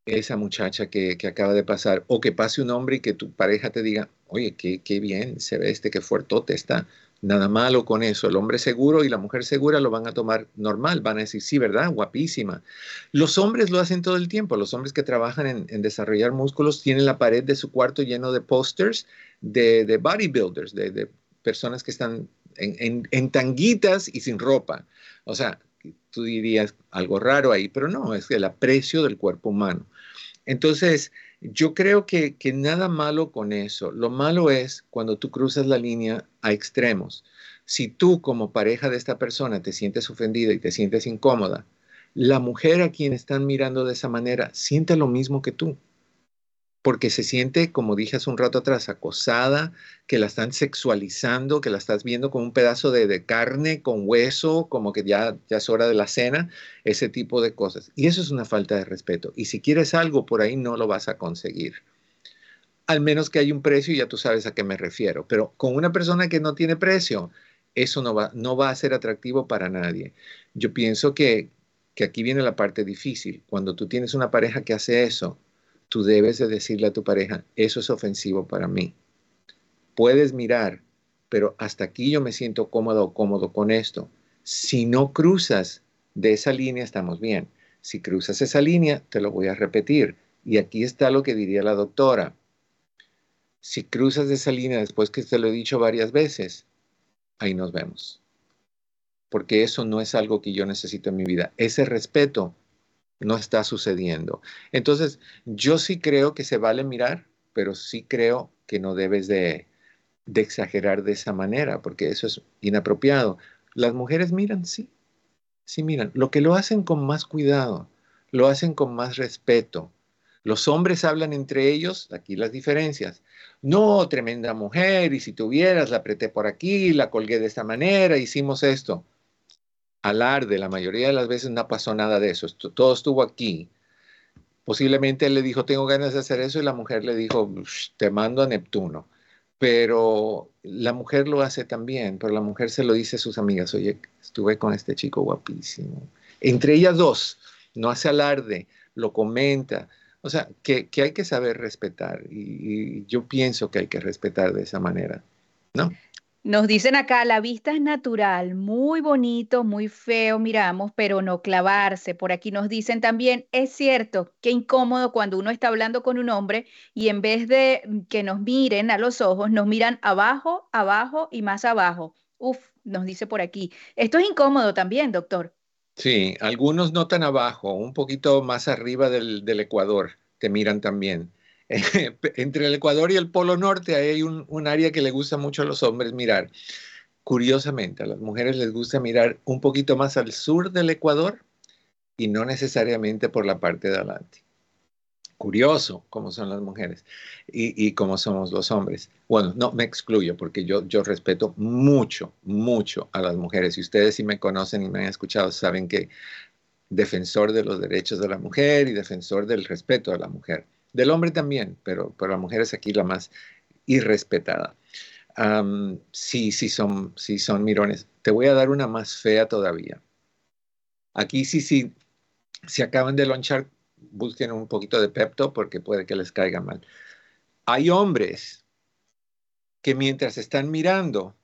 esa muchacha que, que acaba de pasar, o que pase un hombre y que tu pareja te diga, oye, qué, qué bien se ve este, qué fuertote está. Nada malo con eso. El hombre seguro y la mujer segura lo van a tomar normal, van a decir, sí, ¿verdad? Guapísima. Los hombres lo hacen todo el tiempo. Los hombres que trabajan en, desarrollar músculos tienen la pared de su cuarto lleno de posters de, de bodybuilders, de, de, personas que están en, en tanguitas y sin ropa. O sea, tú dirías algo raro ahí, pero no, es el aprecio del cuerpo humano. Entonces, yo creo que, nada malo con eso. Lo malo es cuando tú cruzas la línea a extremos. Si tú como pareja de esta persona te sientes ofendida y te sientes incómoda, la mujer a quien están mirando de esa manera siente lo mismo que tú porque se siente, como dije hace un rato atrás, acosada, que la están sexualizando, que la estás viendo como un pedazo de, carne con hueso, como que ya, ya es hora de la cena, ese tipo de cosas. Y eso es una falta de respeto. Y si quieres algo por ahí, no lo vas a conseguir. Al menos que hay un precio y ya tú sabes a qué me refiero. Pero con una persona que no tiene precio, eso no va, no va a ser atractivo para nadie. Yo pienso que, que aquí viene la parte difícil. Cuando tú tienes una pareja que hace eso, tú debes de decirle a tu pareja, eso es ofensivo para mí. Puedes mirar, pero hasta aquí yo me siento cómodo o cómodo con esto. Si no cruzas de esa línea, estamos bien. Si cruzas esa línea, te lo voy a repetir. Y aquí está lo que diría la doctora. Si cruzas de esa línea después que te lo he dicho varias veces, ahí nos vemos. Porque eso no es algo que yo necesito en mi vida. Ese respeto no está sucediendo. Entonces, yo sí creo que se vale mirar, pero sí creo que no debes de, exagerar de esa manera, porque eso es inapropiado. Las mujeres miran, sí, sí miran. Lo que lo hacen con más cuidado, lo hacen con más respeto. Los hombres hablan entre ellos, aquí las diferencias. No, tremenda mujer, y si tuvieras, la apreté por aquí, la colgué de esta manera, hicimos esto alarde, la mayoría de las veces no pasó nada de eso, todo estuvo aquí. Posiblemente él le dijo, tengo ganas de hacer eso, y la mujer le dijo, te mando a Neptuno. Pero la mujer lo hace también, pero la mujer se lo dice a sus amigas, oye, estuve con este chico guapísimo. Entre ellas dos, no hace alarde, lo comenta. O sea, que, hay que saber respetar y yo pienso que hay que respetar de esa manera, ¿no? Nos dicen acá, la vista es natural, muy bonito, muy feo, miramos, pero no clavarse. Por aquí nos dicen también, es cierto, qué incómodo cuando uno está hablando con un hombre y en vez de mm, que nos miren a los ojos, nos miran abajo, abajo y más abajo. Uf, nos dice por aquí. Esto es incómodo también, doctor. Sí, algunos no tan abajo, un poquito más arriba del, del Ecuador, te miran también. entre el Ecuador y el Polo Norte hay un, área que le gusta mucho a los hombres mirar. Curiosamente, a las mujeres les gusta mirar un poquito más al sur del Ecuador y no necesariamente por la parte de adelante. Curioso cómo son las mujeres y, y cómo somos los hombres. Bueno, no me excluyo porque yo, yo respeto mucho, mucho a las mujeres. Y ustedes si me conocen y me han escuchado saben que defensor de los derechos de la mujer y defensor del respeto a la mujer. Del hombre también, pero, pero la mujer es aquí la más irrespetada. sí, sí son, sí son mirones. Te voy a dar una más fea todavía. Aquí sí, sí, si acaban de lonchar, busquen un poquito de Pepto porque puede que les caiga mal. Hay hombres que mientras están mirando,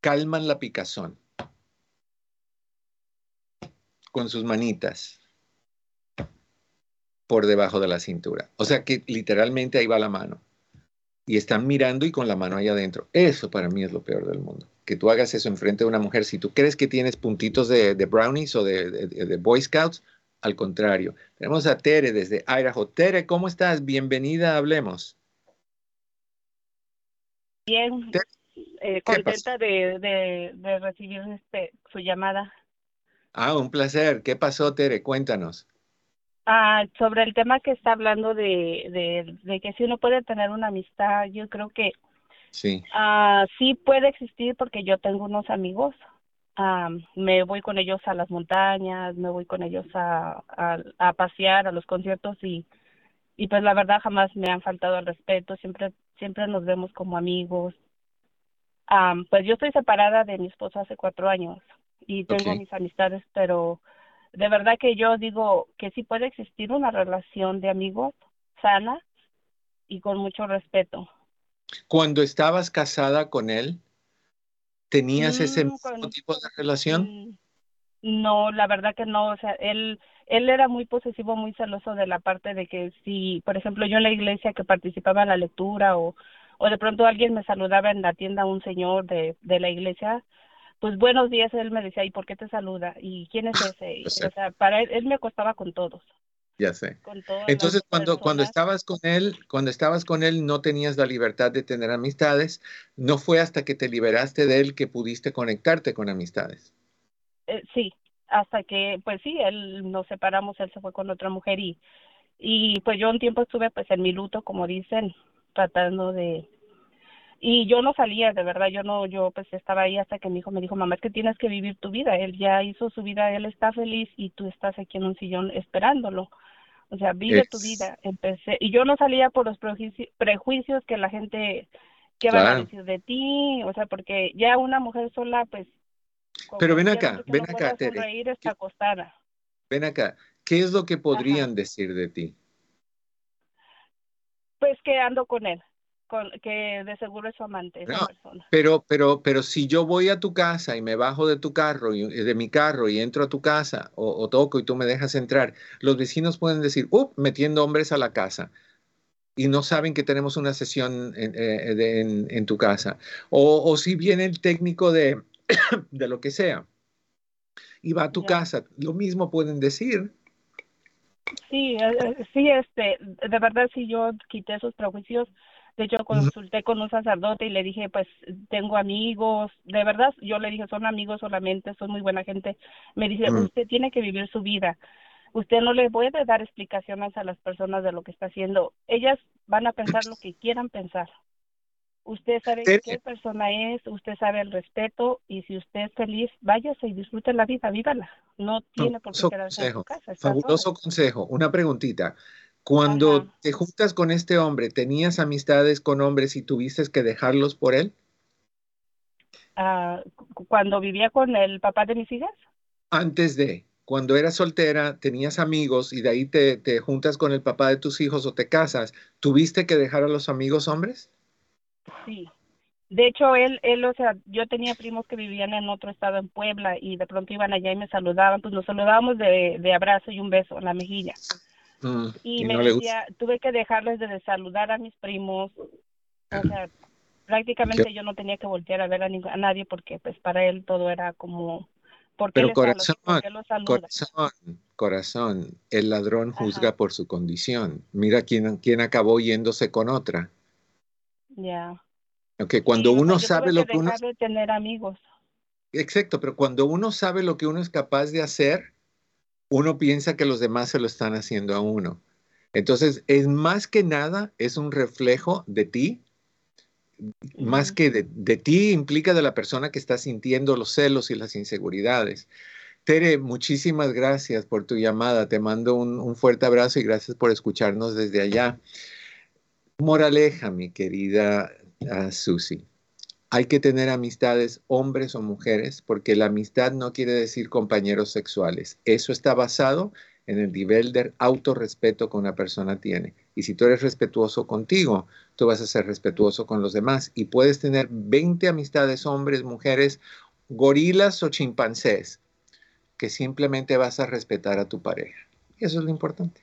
calman la picazón con sus manitas por debajo de la cintura. O sea que literalmente ahí va la mano. y están mirando y con la mano ahí adentro. Eso para mí es lo peor del mundo. Que tú hagas eso enfrente de una mujer. Si tú crees que tienes puntitos de, brownies o de, de, Boy Scouts, al contrario. Tenemos a Tere desde Idaho. Tere, ¿cómo estás? Bienvenida, hablemos. Bien, eh, contenta de, recibir este, su llamada. Ah, un placer. ¿Qué pasó, Tere? Cuéntanos. Ah, sobre el tema que está hablando de, de, que si uno puede tener una amistad, yo creo que sí, ah, sí puede existir porque yo tengo unos amigos. Ah, me voy con ellos a las montañas, me voy con ellos a, a, pasear, a los conciertos y, y pues la verdad jamás me han faltado al respeto, siempre, siempre nos vemos como amigos. Ah, pues yo estoy separada de mi esposo hace cuatro años y tengo mis amistades, pero de verdad que yo digo que sí puede existir una relación de amigos sana y con mucho respeto. Cuando estabas casada con él, ¿tenías ese mm, mismo tipo de relación? Mm, no, la verdad que no, o sea, él él era muy posesivo, muy celoso de la parte de que si, por ejemplo, yo en la iglesia que participaba en la lectura o o de pronto alguien me saludaba en la tienda un señor de de la iglesia, pues buenos días, él me decía, ¿y por qué te saluda? ¿Y quién es ese? o sea, para él, él me acostaba con todos. Ya sé. Entonces, cuando, cuando estabas con él, cuando estabas con él, no tenías la libertad de tener amistades. No fue hasta que te liberaste de él que pudiste conectarte con amistades. Eh, sí, hasta que, pues sí, él nos separamos, él se fue con otra mujer y, y pues yo un tiempo estuve pues en mi luto, como dicen, tratando de, y yo no salía, de verdad, yo no, yo pues estaba ahí hasta que mi hijo me dijo, mamá, es que tienes que vivir tu vida, él ya hizo su vida, él está feliz y tú estás aquí en un sillón esperándolo. O sea, vive tu vida. Empecé, y yo no salía por los prejuicios que la gente, que va a decir de ti, o sea, porque ya una mujer sola, pues... Pero ven acá, ven acá, Tere. Está acostada. Ven acá, ¿qué es lo que podrían decir de ti? Pues que ando con él que de seguro es su amante esa persona. Pero, pero, pero si yo voy a tu casa y me bajo de tu carro, y, de mi carro y entro a tu casa o, toco y tú me dejas entrar, los vecinos pueden decir, ¡up! metiendo hombres a la casa y no saben que tenemos una sesión en, eh, tu casa. O, si viene el técnico de, de lo que sea y va a tu casa, lo mismo pueden decir. Sí, eh, eh, sí, este, de verdad, si yo quité esos prejuicios, de hecho, consulté con un sacerdote y le dije, pues tengo amigos, de verdad, yo le dije, son amigos solamente, son muy buena gente. Me dice, usted tiene que vivir su vida. Usted no le puede dar explicaciones a las personas de lo que está haciendo. Ellas van a pensar lo que quieran pensar. Usted sabe qué persona es, usted sabe el respeto y si usted es feliz, váyase y disfrute la vida, vívala. No tiene por qué quedarse en su casa. Fabuloso consejo. Una preguntita. Cuando te juntas con este hombre, ¿tenías amistades con hombres y tuviste que dejarlos por él? Ah, cuando vivía con el papá de mis hijas. Antes de, cuando eras soltera, tenías amigos y de ahí te, te juntas con el papá de tus hijos o te casas, ¿tuviste que dejar a los amigos hombres? Sí. De hecho, él, él, o sea, yo tenía primos que vivían en otro estado en Puebla y de pronto iban allá y me saludaban, pues nos saludábamos de, de abrazo y un beso en la mejilla. Mm, y, me decía, tuve que dejarles de saludar a mis primos, o sea, prácticamente yo no tenía que voltear a ver a, a, nadie porque pues para él todo era como ¿por Pero corazón, corazón, corazón, el ladrón juzga por su condición. Mira quién, quién acabó yéndose con otra. Ya. Okay, cuando uno sabe lo que uno de tener amigos. Exacto, pero cuando uno sabe lo que uno es capaz de hacer, uno piensa que los demás se lo están haciendo a uno. Entonces, es más que nada, es un reflejo de ti, más que de, ti implica de la persona que está sintiendo los celos y las inseguridades. Tere, muchísimas gracias por tu llamada. Te mando un, fuerte abrazo y gracias por escucharnos desde allá. Moraleja, mi querida uh, Susi. Hay que tener amistades hombres o mujeres porque la amistad no quiere decir compañeros sexuales. Eso está basado en el nivel de autorrespeto que una persona tiene. Y si tú eres respetuoso contigo, tú vas a ser respetuoso con los demás. Y puedes tener 20 amistades hombres, mujeres, gorilas o chimpancés, que simplemente vas a respetar a tu pareja. Eso es lo importante.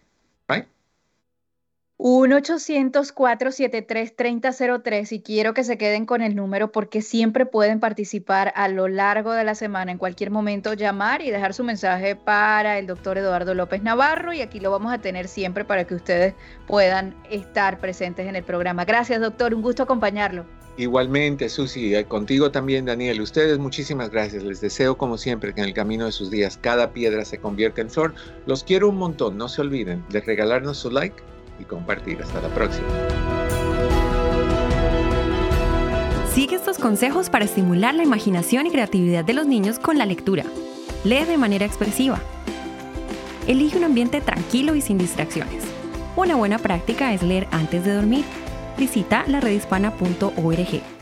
1-800-473-3003 y quiero que se queden con el número porque siempre pueden participar a lo largo de la semana, en cualquier momento llamar y dejar su mensaje para el doctor Eduardo López Navarro y aquí lo vamos a tener siempre para que ustedes puedan estar presentes en el programa. Gracias doctor, un gusto acompañarlo. Igualmente, Susi, contigo también, Daniel. Ustedes, muchísimas gracias. Les deseo, como siempre, que en el camino de sus días cada piedra se convierta en flor. Los quiero un montón. No se olviden de regalarnos su like y compartir. Hasta la próxima. Sigue estos consejos para estimular la imaginación y creatividad de los niños con la lectura. Lee de manera expresiva. Elige un ambiente tranquilo y sin distracciones. Una buena práctica es leer antes de dormir. Visita la redhispana.org.